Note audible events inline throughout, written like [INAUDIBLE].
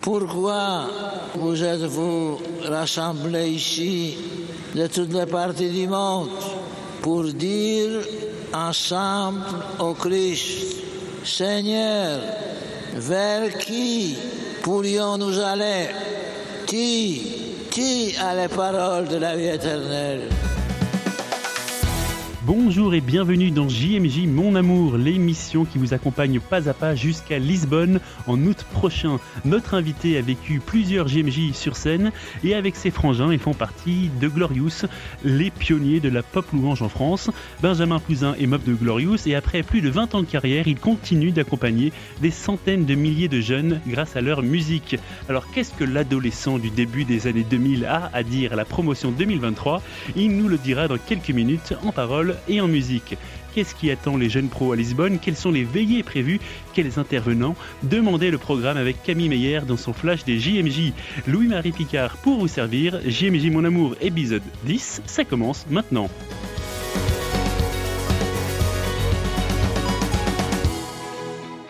Pourquoi vous êtes-vous rassemblés ici de toutes les parties du monde pour dire ensemble au Christ, Seigneur, vers qui pourrions-nous aller? Qui, qui a les paroles de la vie éternelle? Bonjour et bienvenue dans JMJ Mon Amour, l'émission qui vous accompagne pas à pas jusqu'à Lisbonne en août prochain. Notre invité a vécu plusieurs JMJ sur scène et avec ses frangins, ils font partie de Glorious, les pionniers de la pop louange en France. Benjamin Pouzin est mob de Glorious et après plus de 20 ans de carrière, il continue d'accompagner des centaines de milliers de jeunes grâce à leur musique. Alors qu'est-ce que l'adolescent du début des années 2000 a à dire à la promotion 2023 Il nous le dira dans quelques minutes en parole et en musique. Qu'est-ce qui attend les jeunes pros à Lisbonne? Quelles sont les veillées prévues? Quels intervenants? Demandez le programme avec Camille Meyer dans son flash des JMJ. Louis-Marie Picard pour vous servir. JMJ Mon Amour, épisode 10. Ça commence maintenant.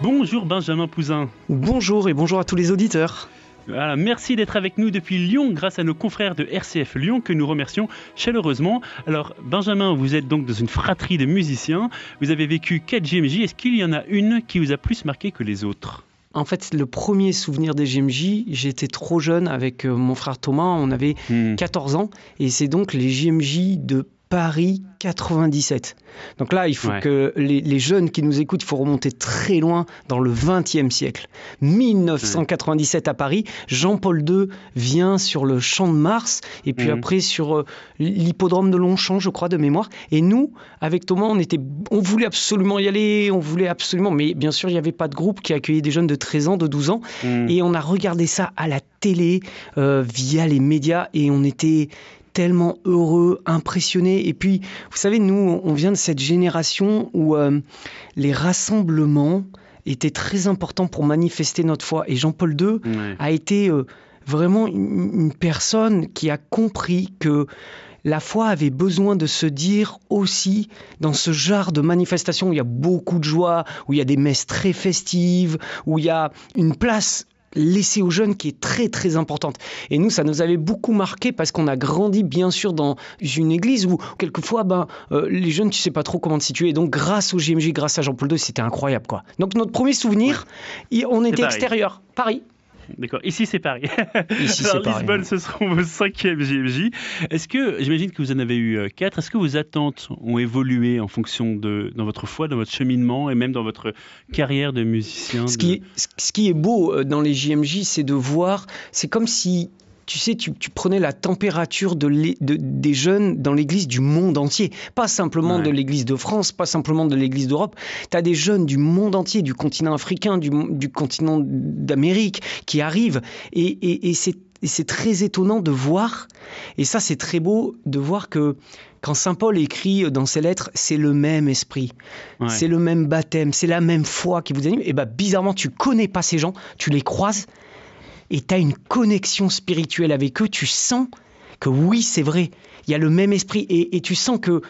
Bonjour Benjamin Pouzin. Bonjour et bonjour à tous les auditeurs. Voilà, merci d'être avec nous depuis Lyon grâce à nos confrères de RCF Lyon que nous remercions chaleureusement. Alors Benjamin, vous êtes donc dans une fratrie de musiciens, vous avez vécu 4 GMJ, est-ce qu'il y en a une qui vous a plus marqué que les autres? En fait, le premier souvenir des GMJ, j'étais trop jeune avec euh, mon frère Thomas, on avait 14 ans, et c'est donc les GMJ de Paris 97. Donc là, il faut Ouais. que les, les jeunes qui nous écoutent, il faut remonter très loin dans le 20e siècle. 1997 à Paris, Jean-Paul II vient sur le Champ de Mars et puis Mhm. après sur euh, l'hippodrome de Longchamp, je crois, de mémoire. Et nous, avec Thomas, on, était, on voulait absolument y aller, on voulait absolument, mais bien sûr, il n'y avait pas de groupe qui accueillait des jeunes de 13 ans, de 12 ans. Hmm. Et on a regardé ça à la télé, euh, via les médias, et on était tellement heureux, impressionnés. Et puis, vous savez, nous, on vient de cette génération où euh, les rassemblements étaient très importants pour manifester notre foi. Et Jean-Paul II Ouais. a été euh, vraiment une, une personne qui a compris que la foi avait besoin de se dire aussi dans ce genre de manifestation où il y a beaucoup de joie, où il y a des messes très festives, où il y a une place laissée aux jeunes qui est très très importante. Et nous, ça nous avait beaucoup marqué parce qu'on a grandi bien sûr dans une église où quelquefois, ben, euh, les jeunes, tu sais pas trop comment te situer. Et donc grâce au JMJ, grâce à Jean-Paul II, c'était incroyable quoi. Donc notre premier souvenir, on était Paris. extérieur, Paris. D'accord, ici c'est Paris. Ici, Alors c'est Paris. Lisbonne, ce seront vos cinquièmes JMJ. Est-ce que, j'imagine que vous en avez eu euh, quatre, est-ce que vos attentes ont évolué en fonction de dans votre foi, dans votre cheminement et même dans votre carrière de musicien Ce de- qui, est, ce- ce qui est beau euh, dans les JMJ, c'est de voir, c'est comme si, tu sais, tu, tu prenais la température de l'é- de- des jeunes dans l'église du monde entier. Pas simplement Ouais. de l'église de France, pas simplement de l'église d'Europe. Tu as des jeunes du monde entier, du continent africain, du, du continent d'Amérique, qui arrivent. Et, et- et c'est très étonnant de voir, et ça c'est très beau, de voir que quand Saint Paul écrit dans ses lettres, c'est le même esprit. Ouais. C'est le même baptême, c'est la même foi qui vous anime. Et bah bizarrement, tu connais pas ces gens, tu les croises et tu as une connexion spirituelle avec eux. Tu sens que oui, c'est vrai, il y a le même esprit et, et tu sens que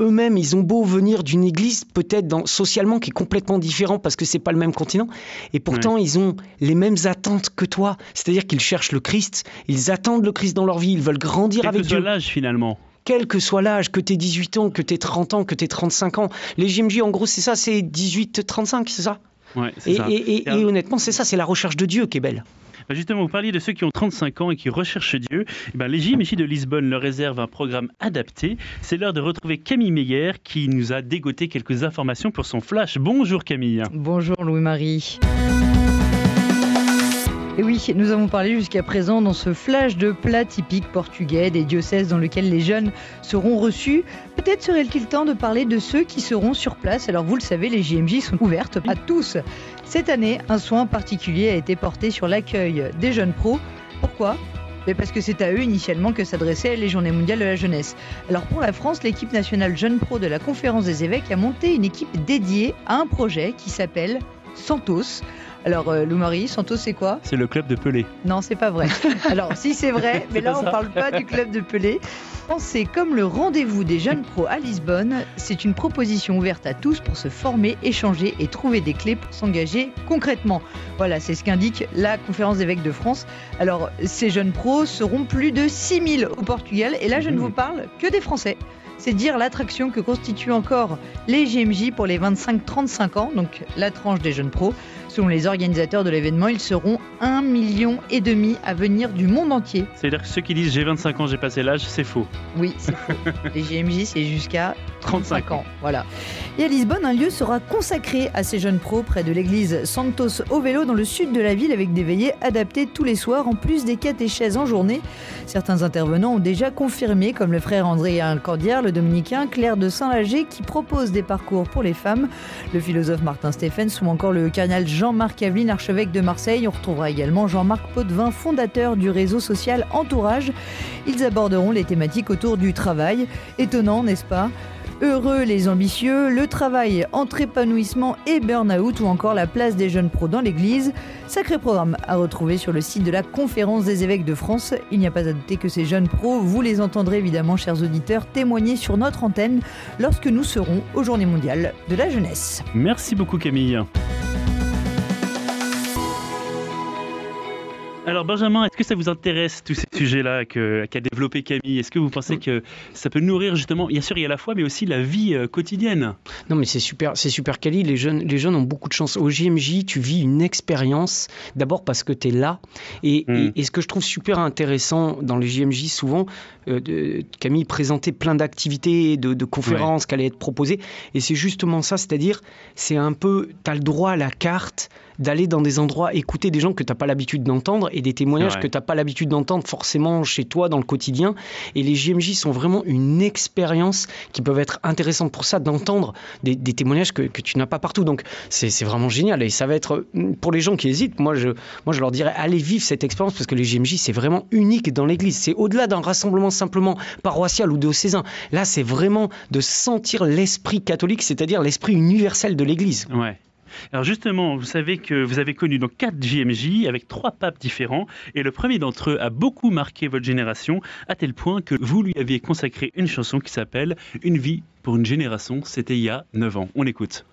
eux-mêmes, ils ont beau venir d'une église peut-être socialement qui est complètement différent parce que c'est pas le même continent, et pourtant ils ont les mêmes attentes que toi. C'est-à-dire qu'ils cherchent le Christ, ils attendent le Christ dans leur vie, ils veulent grandir Quel avec que soit Dieu l'âge finalement. quel que soit l'âge, que tu 18 ans, que tu 30 ans, que tu 35 ans. Les JMJ, en gros, c'est ça, c'est 18-35, c'est ça? Ouais, c'est et, ça. et- Et et honnêtement, c'est ça, c'est la recherche de Dieu qui est belle. Bah, Justement, vous parliez de ceux qui ont 35 ans et qui recherchent Dieu. Eh ben, les JMJ de Lisbonne leur réservent un programme adapté. C'est l'heure de retrouver Camille Meyer qui nous a dégoté quelques informations pour son flash. Bonjour Camille. Bonjour Louis-Marie. Et oui, nous avons parlé jusqu'à présent dans ce flash de plats typiques portugais des diocèses dans lesquels les jeunes seront reçus. Peut-être serait-il temps de parler de ceux qui seront sur place. Alors vous le savez, les JMJ sont ouvertes à tous. Cette année, un soin particulier a été porté sur l'accueil des jeunes pros. Pourquoi? Parce que c'est à eux initialement que s'adressaient les Journées mondiales de la jeunesse. Alors pour la France, l'équipe nationale Jeunes Pro de la Conférence des évêques a monté une équipe dédiée à un projet qui s'appelle Santos. Alors, euh, Lou Marie, Santos, c'est quoi C'est le club de Pelé. Non, c'est pas vrai. [LAUGHS] Alors, si c'est vrai, mais là, on parle pas du club de Pelé. C'est comme le rendez-vous des jeunes pros à Lisbonne. C'est une proposition ouverte à tous pour se former, échanger et trouver des clés pour s'engager concrètement. Voilà, c'est ce qu'indique la conférence d'évêques de France. Alors, ces jeunes pros seront plus de 6000 au Portugal. Et là, je ne Mmh. vous parle que des Français. C'est dire l'attraction que constituent encore les JMJ pour les 25-35 ans, donc la tranche des jeunes pros. Selon les organisateurs de l'événement, ils seront 1,5 million et demi à venir du monde entier. C'est-à-dire que ceux qui disent j'ai 25 ans, j'ai passé l'âge, c'est faux. Oui, c'est faux. [LAUGHS] Les JMJ, c'est jusqu'à 35 35 ans. Voilà. Et à Lisbonne, un lieu sera consacré à ces jeunes pros près de l'église Santos au vélo dans le sud de la ville avec des veillées adaptées tous les soirs en plus des catéchèses en journée. Certains intervenants ont déjà confirmé, comme le frère André Cordière, le dominicain Claire de Saint-Lager qui propose des parcours pour les femmes, le philosophe Martin Stephens ou encore le cardinal Jean-Marc Aveline, archevêque de Marseille. On retrouvera également Jean-Marc Potvin, fondateur du réseau social Entourage. Ils aborderont les thématiques autour du travail. Étonnant, n'est-ce pas? Heureux les ambitieux, le travail entre épanouissement et burn-out ou encore la place des jeunes pros dans l'église. Sacré programme à retrouver sur le site de la Conférence des évêques de France. Il n'y a pas à douter que ces jeunes pros, vous les entendrez évidemment, chers auditeurs, témoigner sur notre antenne lorsque nous serons aux Journées mondiales de la jeunesse. Merci beaucoup Camille. Alors Benjamin, est-ce que ça vous intéresse tous ces sujets-là qu'a développé Camille? Est-ce que vous pensez que ça peut nourrir justement, bien sûr il y a la foi, mais aussi la vie euh, quotidienne? Non, mais c'est super, c'est super quali. Les jeunes, les jeunes ont beaucoup de chance. Au JMJ, tu vis une expérience, d'abord parce que tu es là. Et, Mm. et- et ce que je trouve super intéressant dans les JMJ, souvent, euh, de- Camille présentait plein d'activités, de, de conférences qui allaient être proposées. Et c'est justement ça, c'est-à-dire, c'est un peu, tu as le droit à la carte d'aller dans des endroits, écouter des gens que tu n'as pas l'habitude d'entendre et des témoignages que tu n'as pas l'habitude d'entendre forcément chez toi dans le quotidien. Et les JMJ sont vraiment une expérience qui peuvent être intéressantes pour ça, d'entendre des, des témoignages que, que tu n'as pas partout. Donc c'est c'est vraiment génial. Et ça va être, pour les gens qui hésitent, moi je, moi je leur dirais, allez vivre cette expérience parce que les JMJ, c'est vraiment unique dans l'Église. C'est au-delà d'un rassemblement simplement paroissial ou diocésain. Là, c'est vraiment de sentir l'esprit catholique, c'est-à-dire l'esprit universel de l'Église. Ouais. Alors justement, vous savez que vous avez connu donc quatre JMJ avec trois papes différents, et le premier d'entre eux a beaucoup marqué votre génération, à tel point que vous lui aviez consacré une chanson qui s'appelle Une vie pour une génération. C'était il y a 9 ans. On écoute.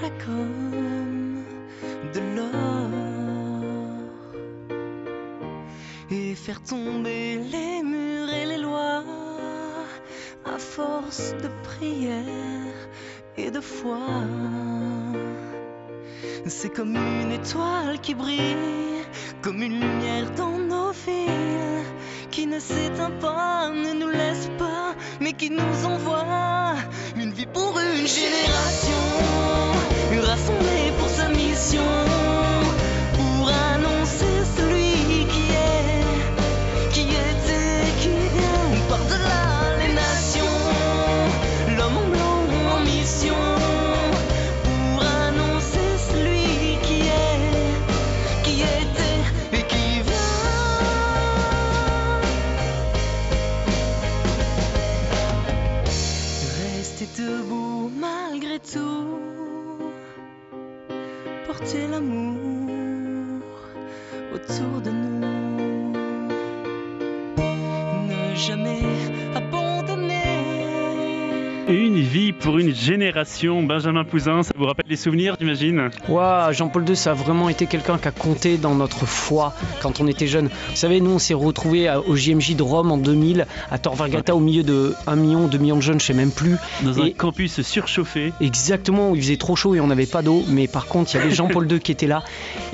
Chaque homme de l'or. Et faire tomber les murs et les lois à force de prière et de foi. C'est comme une étoile qui brille, comme une lumière dans nos villes, qui ne s'éteint pas, ne nous laisse pas, mais qui nous envoie une vie pour une génération, génération. Benjamin Pouzin, ça vous rappelle les souvenirs, j'imagine Ouah, Jean-Paul II, ça a vraiment été quelqu'un qui a compté dans notre foi quand on était jeune. Vous savez, nous, on s'est retrouvés au JMJ de Rome en 2000, à Tor Vergata, au milieu de 1 million, 2 millions de jeunes, je sais même plus. Dans un campus surchauffé. Exactement, où il faisait trop chaud et on n'avait pas d'eau. Mais par contre, il y avait Jean-Paul [LAUGHS] II qui était là.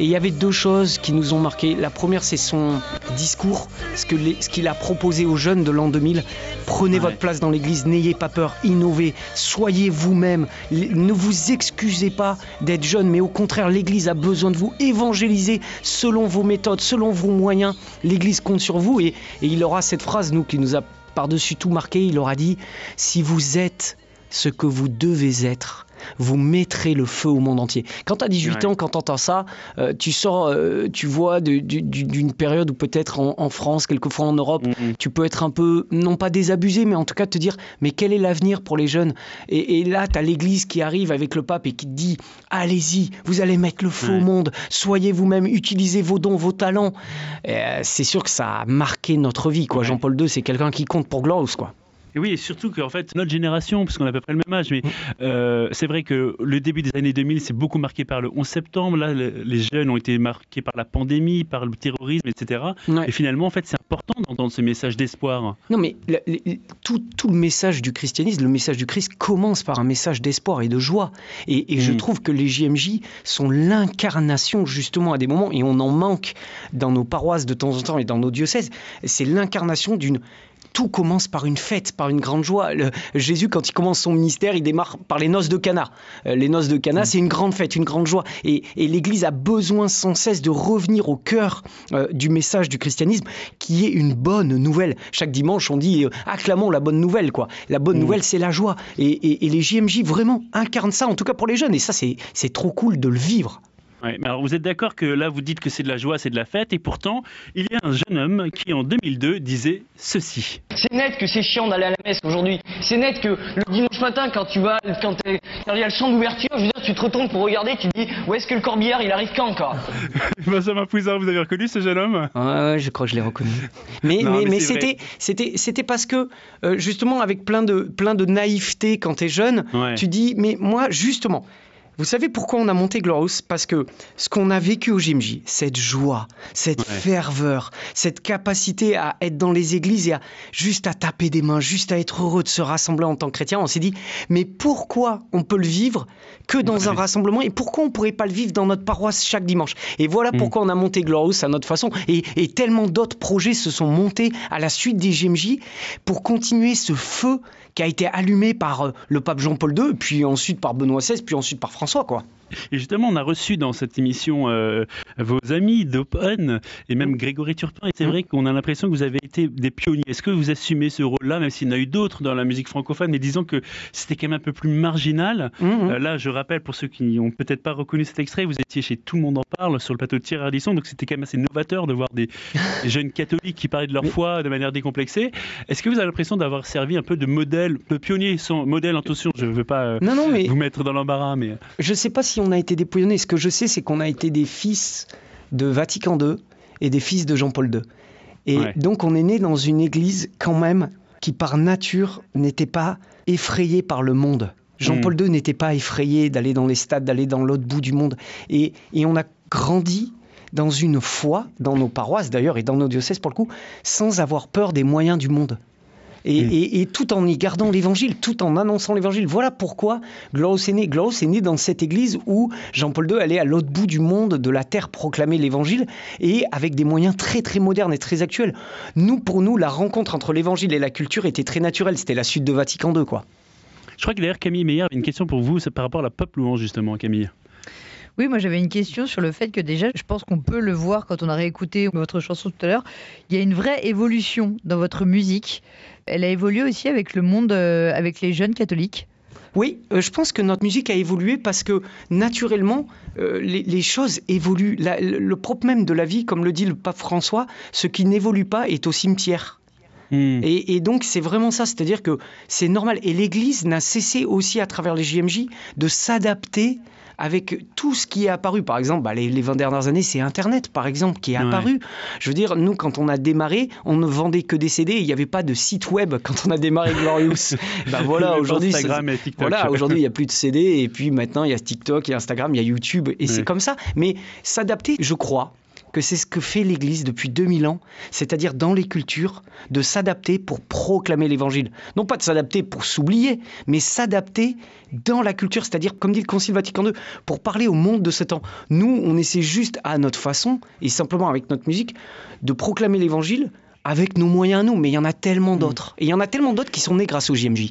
Et il y avait deux choses qui nous ont marqué. La première, c'est son discours, ce qu'il a proposé aux jeunes de l'an 2000. Prenez Ouais. votre place dans l'église, n'ayez pas peur, innovez, soyez vous-même. Ne vous excusez pas d'être jeune, mais au contraire, l'église a besoin de vous. Évangélisez selon vos méthodes, selon vos moyens. L'église compte sur vous. Et, et il aura cette phrase, nous, qui nous a par-dessus tout marqué. Il aura dit Si vous êtes ce que vous devez être vous mettrez le feu au monde entier. Quand tu as 18 Ouais. ans, quand tu entends ça, euh, tu sors, euh, tu vois de- du- du- d'une période où peut-être en, en France, quelquefois en Europe, Mhm. tu peux être un peu, non pas désabusé, mais en tout cas te dire, mais quel est l'avenir pour les jeunes? Et, et là, tu as l'Église qui arrive avec le pape et qui te dit, allez-y, vous allez mettre le feu Ouais. au monde, soyez vous-même, utilisez vos dons, vos talents. Euh, c'est sûr que ça a marqué notre vie. quoi. Ouais. Jean-Paul II, c'est quelqu'un qui compte pour Glorious. Quoi. Et oui, et surtout qu'en fait, notre génération, parce qu'on a à peu près le même âge, mais euh, c'est vrai que le début des années 2000, c'est beaucoup marqué par le 11 septembre. Là, le- les jeunes ont été marqués par la pandémie, par le terrorisme, etc. Ouais. Et finalement, en fait, c'est important d'entendre ce message d'espoir. Non, mais le- le- tout, tout le message du christianisme, le message du Christ commence par un message d'espoir et de joie. Et, et je Mm. trouve que les JMJ sont l'incarnation justement à des moments, et on en manque dans nos paroisses de temps en temps et dans nos diocèses, c'est l'incarnation d'une... Tout commence par une fête, par une grande joie. Le- Jésus, quand il commence son ministère, il démarre par les noces de Cana. Euh, les noces de Cana, c'est une grande fête, une grande joie. Et, et l'Église a besoin sans cesse de revenir au cœur euh, du message du christianisme, qui est une bonne nouvelle. Chaque dimanche, on dit euh, acclamons la bonne nouvelle, quoi. La bonne Mm. nouvelle, c'est la joie. Et, et- et les JMJ vraiment incarnent ça, en tout cas pour les jeunes. Et ça, c'est trop cool de le vivre. Ouais, mais alors vous êtes d'accord que là, vous dites que c'est de la joie, c'est de la fête, et pourtant, il y a un jeune homme qui, en 2002, disait ceci. C'est net que c'est chiant d'aller à la messe aujourd'hui. C'est net que le dimanche matin, quand tu vas, quand il y a le chant d'ouverture, je veux dire, tu te retournes pour regarder, tu te dis, où est-ce que le corbillard, il arrive quand, quoi [LAUGHS] Benjamin Pouzin, vous avez reconnu ce jeune homme? Ouais, ouais, je crois que je l'ai reconnu. Mais, Non, mais, mais mais c'est c'était, c'était, c'était parce que, euh, justement, avec plein de, plein de naïveté quand tu es jeune, Ouais. tu dis, mais moi, justement, vous savez pourquoi on a monté Glorious? Parce que ce qu'on a vécu au JMJ, cette joie, cette Ouais. ferveur, cette capacité à être dans les églises et à juste à taper des mains, juste à être heureux de se rassembler en tant que chrétien, on s'est dit, mais pourquoi on peut le vivre que dans un rassemblement? Et pourquoi on pourrait pas le vivre dans notre paroisse chaque dimanche? Et voilà Mm. pourquoi on a monté Glorious à notre façon. Et, et tellement d'autres projets se sont montés à la suite des JMJ pour continuer ce feu qui a été allumé par euh, le pape Jean-Paul II, puis ensuite par Benoît XVI, puis ensuite par François, quoi. Et justement, on a reçu dans cette émission euh, vos amis d'Open et même Grégory Turpin. Et c'est Mm. vrai qu'on a l'impression que vous avez été des pionniers. Est-ce que vous assumez ce rôle-là, même s'il y en a eu d'autres dans la musique francophone, mais disons que c'était quand même un peu plus marginal. Mhm. Euh, là, je rappelle pour ceux qui n'ont peut-être pas reconnu cet extrait, vous étiez chez Tout le monde en parle sur le plateau de Thierry Ardisson, donc c'était quand même assez novateur de voir des, des jeunes [LAUGHS] catholiques qui parlaient de leur Mais- foi de manière décomplexée. Est-ce que vous avez l'impression d'avoir servi un peu de modèle, de pionnier, sans modèle, attention, je ne veux pas euh, Non, non, mais vous mettre dans l'embarras, mais je sais pas si on a été pionniers. Ce que je sais, c'est qu'on a été des fils de Vatican II et des fils de Jean-Paul II. Et Ouais. donc, on est né dans une église, quand même, qui par nature n'était pas effrayée par le monde. Jean-Paul II n'était pas effrayé d'aller dans les stades, d'aller dans l'autre bout du monde. Et, et on a grandi dans une foi, dans nos paroisses d'ailleurs, et dans nos diocèses pour le coup, sans avoir peur des moyens du monde. Et, Mm. et- et tout en y gardant l'évangile, tout en annonçant l'évangile. Voilà pourquoi Glorious est né. Glorious est né dans cette église où Jean-Paul II allait à l'autre bout du monde, de la terre, proclamer l'évangile, et avec des moyens très très modernes et très actuels. Nous, pour nous, la rencontre entre l'évangile et la culture était très naturelle. C'était la suite de Vatican II, quoi. je crois que d'ailleurs Camille Meyer avait une question pour vous, c'est par rapport à la pop louange justement, Camille. Oui, moi j'avais une question sur le fait que déjà, je pense qu'on peut le voir quand on a réécouté votre chanson tout à l'heure, il y a une vraie évolution dans votre musique. Elle a évolué aussi avec le monde, euh, avec les jeunes catholiques. Oui, euh, je pense que notre musique a évolué parce que naturellement, euh, les, les choses évoluent. La- le, le propre même de la vie, comme le dit le pape François, ce qui n'évolue pas est au cimetière. Hmm. Et, et donc c'est vraiment ça, c'est-à-dire que c'est normal. Et l'Église n'a cessé aussi à travers les JMJ de s'adapter avec tout ce qui est apparu. Par exemple, bah, les, les 20 dernières années, c'est Internet, par exemple, qui est Ouais. apparu. Je veux dire, nous, quand on a démarré, on ne vendait que des CD. Il n'y avait pas de site web quand on a démarré Glorious. [LAUGHS] [LAUGHS] ben voilà, aujourd'hui, Instagram et TikTok. voilà, [LAUGHS] aujourd'hui, il n'y a plus de CD, et puis maintenant, il y a TikTok, il y a Instagram, il y a YouTube, et c'est comme ça. Mais s'adapter, je crois que c'est ce que fait l'Église depuis 2000 ans, c'est-à-dire dans les cultures, de s'adapter pour proclamer l'Évangile. Non pas de s'adapter pour s'oublier, mais s'adapter dans la culture, c'est-à-dire, comme dit le Concile Vatican II, pour parler au monde de ce temps. Nous, on essaie juste à notre façon, et simplement avec notre musique, de proclamer l'Évangile avec nos moyens nous, mais il y en a tellement d'autres. Et il y en a tellement d'autres qui sont nés grâce au JMJ.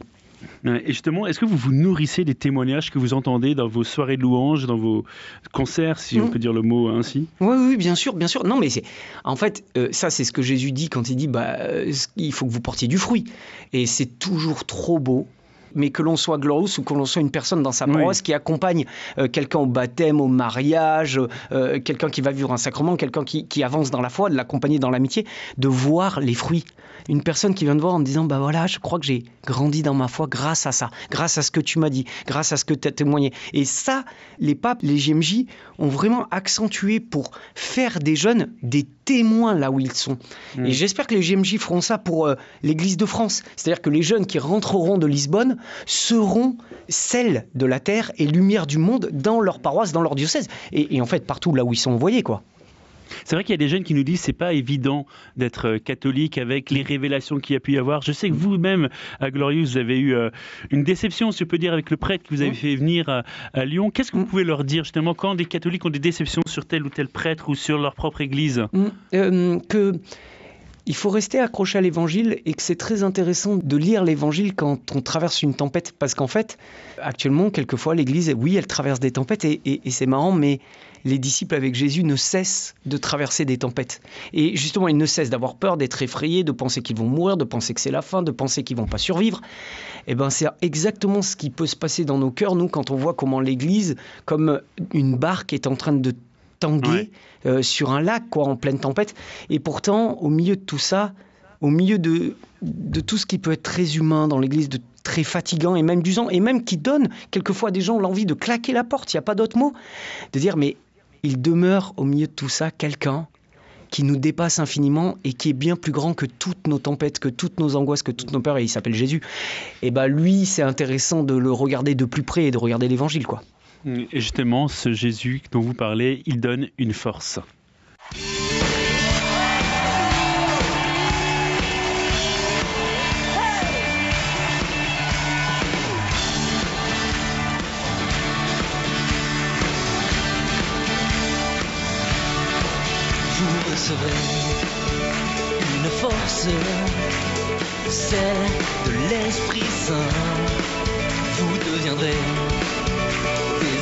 Ouais, Et justement, est-ce que vous vous nourrissez des témoignages que vous entendez dans vos soirées de louanges, dans vos concerts, si on Mm. peut dire le mot ainsi? Oui, oui, bien sûr, bien sûr. Non, mais c'est, en fait, euh, ça, c'est ce que Jésus dit quand il dit, bah, euh, il faut que vous portiez du fruit. Et c'est toujours trop beau mais que l'on soit Glorious ou que l'on soit une personne dans sa paroisse qui accompagne euh, quelqu'un au baptême, au mariage, euh, quelqu'un qui va vivre un sacrement, quelqu'un qui, qui avance dans la foi, de l'accompagner dans l'amitié, de voir les fruits. Une personne qui vient te voir en me disant bah voilà je crois que j'ai grandi dans ma foi grâce à ça grâce à ce que tu m'as dit grâce à ce que tu as témoigné. Et ça les papes les JMJ ont vraiment accentué pour faire des jeunes des témoins là où ils sont. Mm. et j'espère que les JMJ feront ça pour euh, l'église de France. C'est-à-dire que les jeunes qui rentreront de Lisbonne seront celles de la terre et lumière du monde dans leur paroisse dans leur diocèse et, et en fait partout là où ils sont envoyés quoi C'est vrai qu'il y a des jeunes qui nous disent c'est pas évident d'être euh, catholique avec les révélations qu'il y a pu y avoir. Je sais que vous-même à Glorious vous avez eu euh, une déception, si je peux dire, avec le prêtre que vous avez Mm. fait venir à, à Lyon. Qu'est-ce que vous Mm. pouvez leur dire justement quand des catholiques ont des déceptions sur tel ou tel prêtre ou sur leur propre église? Mm, euh, que il faut rester accroché à l'évangile et que c'est très intéressant de lire l'évangile quand on traverse une tempête. Parce qu'en fait actuellement quelquefois l'église oui elle traverse des tempêtes et, c'est marrant mais les disciples avec Jésus ne cessent de traverser des tempêtes. Et justement ils ne cessent d'avoir peur d'être effrayés de penser qu'ils vont mourir de penser que c'est la fin de penser qu'ils vont pas survivre. Et ben c'est exactement ce qui peut se passer dans nos cœurs nous quand on voit comment l'église comme une barque est en train de tanguer Ouais. euh, sur un lac, quoi, en pleine tempête. Et pourtant, au milieu de tout ça, au milieu de, de tout ce qui peut être très humain dans l'Église, de très fatigant et même d'usant, et même qui donne quelquefois à des gens l'envie de claquer la porte, il n'y a pas d'autre mot, de dire, mais il demeure au milieu de tout ça quelqu'un qui nous dépasse infiniment et qui est bien plus grand que toutes nos tempêtes, que toutes nos angoisses, que toutes nos peurs, et il s'appelle Jésus. Et ben lui, c'est intéressant de le regarder de plus près et de regarder l'Évangile, quoi. Et justement, ce Jésus dont vous parlez, il donne une force. vous recevrez une force, celle de l'Esprit Saint. Vous deviendrez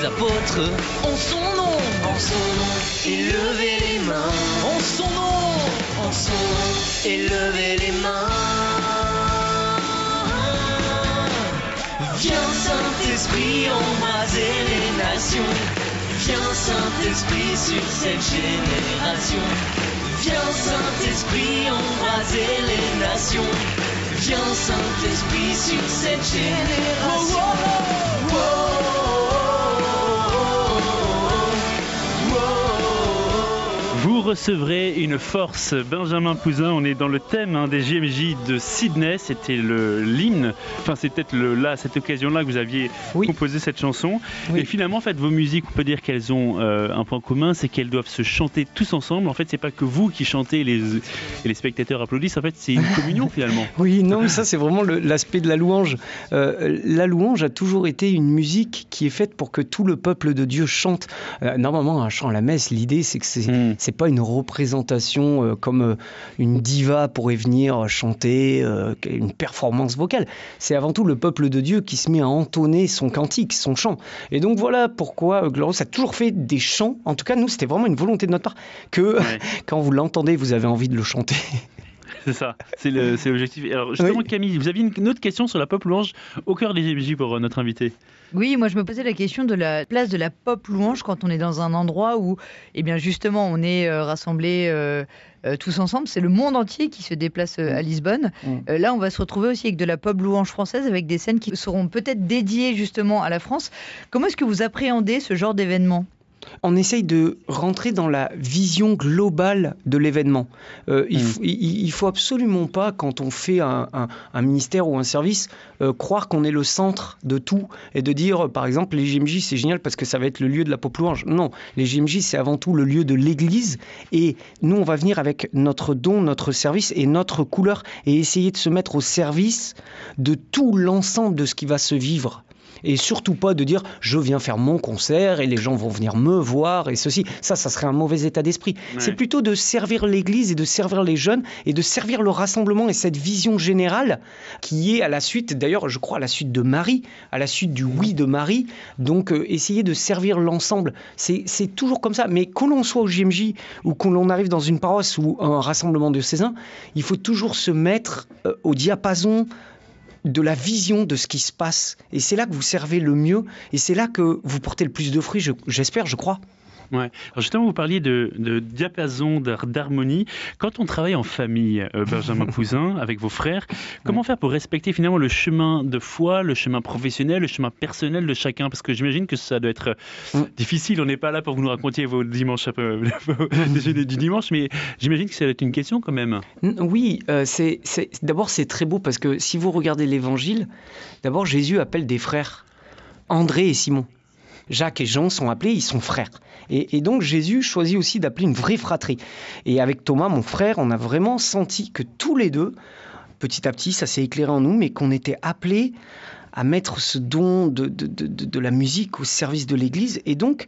apôtres en son nom, en son nom, élevez les mains, en son nom, en son nom, élevez les mains. Viens Saint-Esprit embraser les nations. Viens Saint-Esprit sur cette génération. Viens Saint-Esprit embraser les nations. Viens Saint-Esprit sur cette génération. Vous recevrez une force, Benjamin Pouzin. On est dans le thème hein, des JMJ de Sydney. C'était le l'hymne. Enfin, c'est peut-être là, cette occasion-là que vous aviez Oui. composé cette chanson. Oui. Et finalement, en fait, vos musiques, on peut dire qu'elles ont euh, un point commun, c'est qu'elles doivent se chanter tous ensemble. En fait, c'est pas que vous qui chantez et les, et les spectateurs applaudissent. En fait, c'est une communion [LAUGHS] finalement. Oui, non, mais ça c'est vraiment l'aspect de la louange. Euh, la louange a toujours été une musique qui est faite pour que tout le peuple de Dieu chante. Euh, normalement, un chant à la messe, l'idée c'est que c'est Hmm. c'est pas une représentation euh, comme euh, une diva pourrait venir chanter euh, une performance vocale. C'est avant tout le peuple de Dieu qui se met à entonner son cantique, son chant. Et donc voilà pourquoi Glorious a toujours fait des chants. En tout cas, nous, c'était vraiment une volonté de notre part que Ouais. [LAUGHS] quand vous l'entendez, vous avez envie de le chanter. [LAUGHS] C'est ça, c'est l'objectif. Alors justement, Oui. Camille, vous aviez une, autre question sur la pop louange au cœur des JMJ pour notre invité. Oui, moi je me posais la question de la place de la pop louange quand on est dans un endroit où, eh bien justement, on est euh, rassemblés euh, euh, tous ensemble. C'est le monde entier qui se déplace à Lisbonne. Mm. Euh, là, on va se retrouver aussi avec de la pop louange française, avec des scènes qui seront peut-être dédiées justement à la France. Comment est-ce que vous appréhendez ce genre d'événement? On essaye de rentrer dans la vision globale de l'événement. Euh, il, Mm. faut, il, il faut absolument pas, quand on fait un, un- un ministère ou un service, euh, croire qu'on est le centre de tout et de dire, par exemple, les JMJ, c'est génial parce que ça va être le lieu de la pop louange. Non, les JMJ, c'est avant tout le lieu de l'Église et nous, on va venir avec notre don, notre service et notre couleur et essayer de se mettre au service de tout l'ensemble de ce qui va se vivre et surtout pas de dire je viens faire mon concert et les gens vont venir me voir et ceci. Ça, ça serait un mauvais état d'esprit. C'est plutôt de servir l'Église et de servir les jeunes et de servir le rassemblement et cette vision générale qui est à la suite, d'ailleurs, je crois, à la suite de Marie, à la suite du oui de Marie. Donc, euh, essayer de servir l'ensemble. C'est toujours comme ça. Mais que l'on soit au JMJ ou que l'on arrive dans une paroisse ou un rassemblement de Césain, il faut toujours se mettre euh, au diapason de la vision de ce qui se passe. Et c'est là que vous servez le mieux, et c'est là que vous portez le plus de fruits, je- j'espère, je crois. Ouais. Alors justement, vous parliez de, de diapason, d'har- d'harmonie. Quand on travaille en famille, euh, Benjamin [LAUGHS] Cousin, avec vos frères, comment faire pour respecter finalement le chemin de foi, le chemin professionnel, le chemin personnel de chacun? Parce que j'imagine que ça doit être euh, difficile. On n'est pas là pour que vous nous racontiez vos dimanches, euh, [LAUGHS] du dimanche, mais j'imagine que ça doit être une question quand même. Oui, euh, c'est- d'abord c'est très beau parce que si vous regardez l'évangile, d'abord Jésus appelle des frères, André et Simon. Jacques et Jean sont appelés, ils sont frères. Et, et donc Jésus choisit aussi d'appeler une vraie fratrie. Et avec Thomas, mon frère, on a vraiment senti que tous les deux, petit à petit, ça s'est éclairé en nous, mais qu'on était appelés à mettre ce don de, de, de- de- de la musique au service de l'Église. Et donc,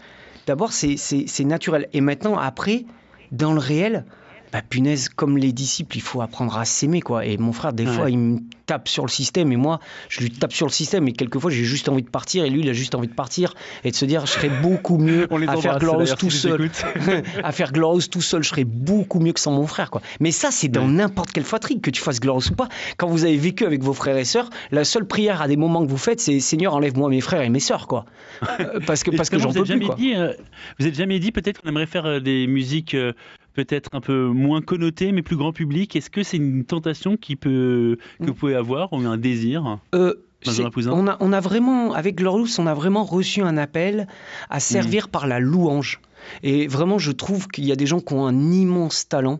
d'abord, c'est, naturel. Et maintenant, après, dans le réel, bah, punaise, comme les disciples, il faut apprendre à s'aimer, quoi. Et mon frère, des Ouais. fois, il me tape sur le système, et moi, je lui tape sur le système, et quelquefois, j'ai juste envie de partir, et lui, il a juste envie de partir, et de se dire, je serais beaucoup mieux On à faire Glorious tout seul. [LAUGHS] à faire Glorious tout seul, je serais beaucoup mieux que sans mon frère, quoi. Mais ça, c'est dans Ouais. n'importe quelle fratrie, que tu fasses Glorious ou pas. Quand vous avez vécu avec vos frères et sœurs, la seule prière à des moments que vous faites, c'est Seigneur, enlève-moi mes frères et mes sœurs, quoi. [LAUGHS] Parce que, parce que j'en vous peux plus, jamais quoi. dit, euh, vous êtes jamais dit peut-être qu'on aimerait faire euh, des musiques euh, peut-être un peu moins connotées mais plus grand public. Est-ce que c'est une tentation qui peut que vous pouvez avoir ou un désir Euh, on, a, on a vraiment, avec Glorious, on a vraiment reçu un appel à servir par la louange. Et vraiment, je trouve qu'il y a des gens qui ont un immense talent.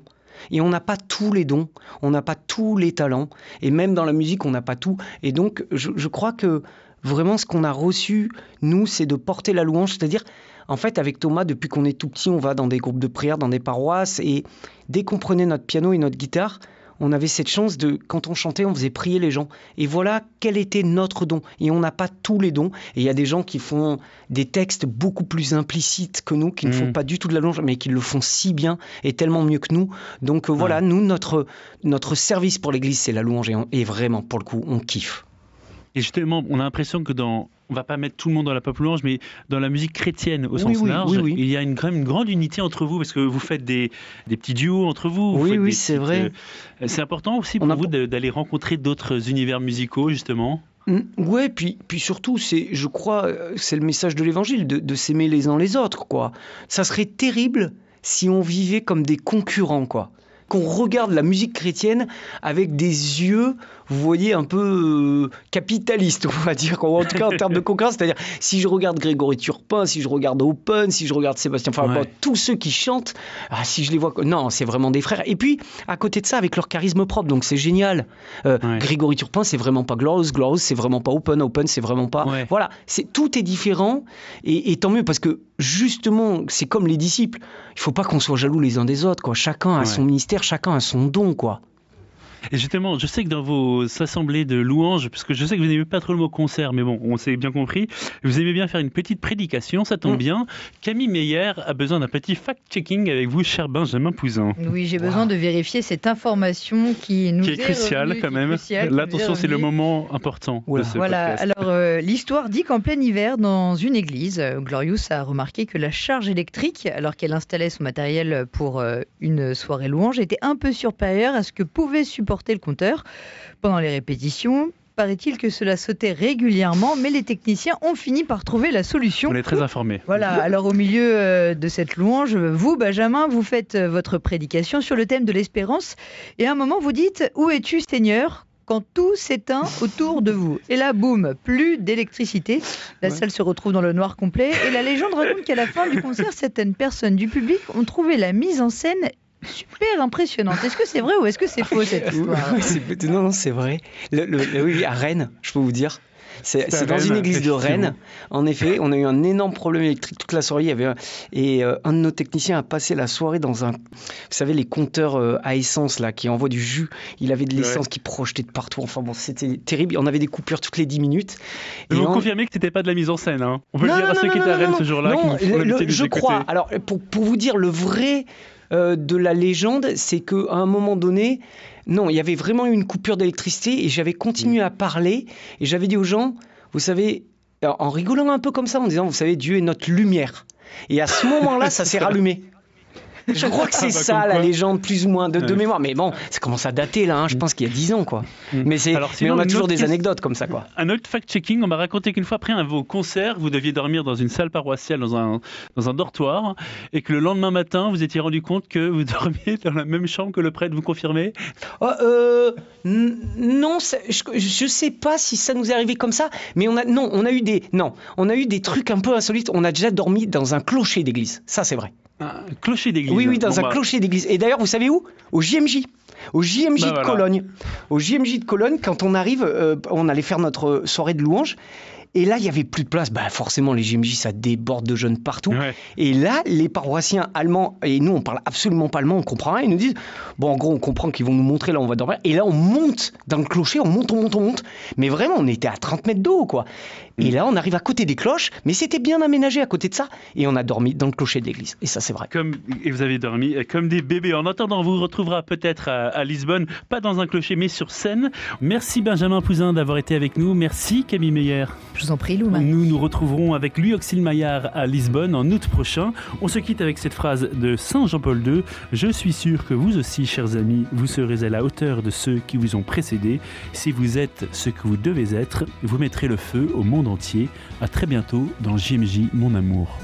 Et on n'a pas tous les dons, on n'a pas tous les talents. Et même dans la musique, on n'a pas tout. Et donc, je, je crois que vraiment, ce qu'on a reçu, nous, c'est de porter la louange. C'est-à-dire, en fait, avec Thomas, depuis qu'on est tout petit, on va dans des groupes de prière, dans des paroisses. Et dès qu'on prenait notre piano et notre guitare, on avait cette chance de, quand on chantait, on faisait prier les gens. Et voilà quel était notre don. Et on n'a pas tous les dons. Et il y a des gens qui font des textes beaucoup plus implicites que nous, qui ne font pas du tout de la louange, mais qui le font si bien et tellement mieux que nous. Donc euh, voilà, nous, notre, notre service pour l'Église, c'est la louange. Et, on- et vraiment, pour le coup, on kiffe. Et justement, on a l'impression que dans, on va pas mettre tout le monde dans la pop louange, mais dans la musique chrétienne au Oui, sens oui, large, oui, il y a une, quand même une grande unité entre vous parce que vous faites des, des petits duos entre vous. vous Oui, oui, c'est vrai. euh, c'est important aussi On pour a- vous d'aller rencontrer d'autres univers musicaux justement. Mm, Ouais, puis, puis surtout, c'est, je crois, euh, c'est le message de l'évangile, de, de s'aimer les uns les autres, quoi. Ça serait terrible si on vivait comme des concurrents, quoi. Qu'on regarde la musique chrétienne avec des yeux, vous voyez, un peu euh, capitalistes, on va dire, en tout cas en termes de [LAUGHS] concurrence. C'est-à-dire, si je regarde Grégory Turpin, si je regarde Open, si je regarde Sébastien Ouais. bon, tous ceux qui chantent, ah, si je les vois, non, c'est vraiment des frères. Et puis, à côté de ça, avec leur charisme propre, donc c'est génial. Euh, Ouais. Grégory Turpin, c'est vraiment pas Glorious, Glorious, c'est vraiment pas Open, Open, c'est vraiment pas. Ouais. Voilà, c'est tout est différent et, et tant mieux parce que justement, c'est comme les disciples. Il faut pas qu'on soit jaloux les uns des autres, quoi. Chacun a son ministère, chacun a son don, quoi. Et justement, je sais que dans vos assemblées de louanges, parce que je sais que vous n'aimez pas trop le mot concert, mais bon, on s'est bien compris, vous aimez bien faire une petite prédication, ça tombe Mm. bien. Camille Meyer a besoin d'un petit fact-checking avec vous, cher Benjamin Pouzin. Oui, j'ai besoin de vérifier cette information qui nous Qui est revenue, quand est même. cruciale, qui Là, nous est attention, c'est le moment important Oula. de ce Voilà, podcast. alors euh, l'histoire dit qu'en plein hiver, dans une église, euh, Glorious a remarqué que la charge électrique, alors qu'elle installait son matériel pour euh, une soirée louange, était un peu supérieure à ce que pouvait supporter le compteur. Pendant les répétitions, paraît-il que cela sautait régulièrement, mais les techniciens ont fini par trouver la solution. On est très informés. Voilà, alors au milieu euh, de cette louange, vous, Benjamin, vous faites euh, votre prédication sur le thème de l'espérance, et à un moment vous dites Où es-tu, Seigneur? Quand tout s'éteint autour de vous. Et là, boum, plus d'électricité. La Ouais. salle se retrouve dans le noir complet. Et la légende raconte qu'à la fin du concert, certaines personnes du public ont trouvé la mise en scène super impressionnante. Est-ce que c'est vrai ou est-ce que c'est faux cette histoire non, non, c'est vrai. Le- le- le- oui, à Rennes, je peux vous dire. C'est dans Rennes, une église de. Rennes. En effet, on a eu un énorme problème électrique toute la soirée. Il y avait un- et euh, un de nos techniciens a passé la soirée dans un, vous savez, les compteurs euh, à essence là qui envoient du jus. Il avait de l'essence qui projetait de partout. Enfin bon, c'était terrible. On avait des coupures toutes les 10 minutes. Je vous en- confirmez que c'était pas de la mise en scène. Hein? On peut Non, le dire non, à ceux non, qui non, étaient à Rennes non. ce jour-là. Je crois. Alors, pour, pour vous dire le vrai euh, de la légende, c'est qu'à un moment donné, non, il y avait vraiment eu une coupure d'électricité et j'avais continué à parler et j'avais dit aux gens, vous savez, en en rigolant un peu comme ça, en disant, vous savez, Dieu est notre lumière. Et à ce moment-là, ça s'est [LAUGHS] rallumé. Je crois que c'est Ah bah, ça la légende, plus ou moins, de, de mémoire. Mais bon, ça commence à dater là, hein, je pense qu'il y a 10 ans quoi. Mm. Mais, c'est, on a toujours des anecdotes comme ça quoi. Un autre fact-checking, on m'a raconté qu'une fois après un vos concerts, vous deviez dormir dans une salle paroissiale, dans un, dans un dortoir, et que le lendemain matin, vous étiez rendu compte que vous [LAUGHS] dormiez dans la même chambre que le prêtre, vous confirmez? Oh, euh, non, ça- je, je sais pas si ça nous est arrivé comme ça, mais on a non, on a eu des non, on a eu des trucs un peu insolites. On a déjà dormi dans un clocher d'église. Ça c'est vrai. Un clocher d'église. Oui, oui, dans Bon, un bah, clocher d'église. Et d'ailleurs, vous savez où? Au JMJ. Au JMJ Bah, de voilà. Cologne. Au JMJ de Cologne, quand on arrive, euh, on allait faire notre soirée de louange. Et là, il y avait plus de place. Bah, forcément, les JMJ, ça déborde de jeunes partout. Ouais. Et là, les paroissiens allemands, et nous, on parle absolument pas allemand, on comprend rien, ils nous disent, bon, en gros, on comprend qu'ils vont nous montrer là, on va dormir. Et là, on monte dans le clocher, on monte, on monte, on monte. Mais vraiment, on était à 30 mètres d'eau, quoi. Et là, on arrive à côté des cloches, mais c'était bien aménagé à côté de ça. Et on a dormi dans le clocher de l'église. Et ça, c'est vrai. Comme, et vous avez dormi euh, comme des bébés. En attendant, on vous retrouvera peut-être à, à Lisbonne, pas dans un clocher, mais sur scène. Merci Benjamin Pouzin d'avoir été avec nous. Merci Camille Meyer. Je vous en prie, Louma. Nous nous retrouverons avec Louis Auxil-Maillard à Lisbonne en août prochain. On se quitte avec cette phrase de Saint Jean-Paul II. Je suis sûr que vous aussi, chers amis, vous serez à la hauteur de ceux qui vous ont précédés. Si vous êtes ce que vous devez être, vous mettrez le feu au monde entier. À très bientôt dans JMJ Mon Amour.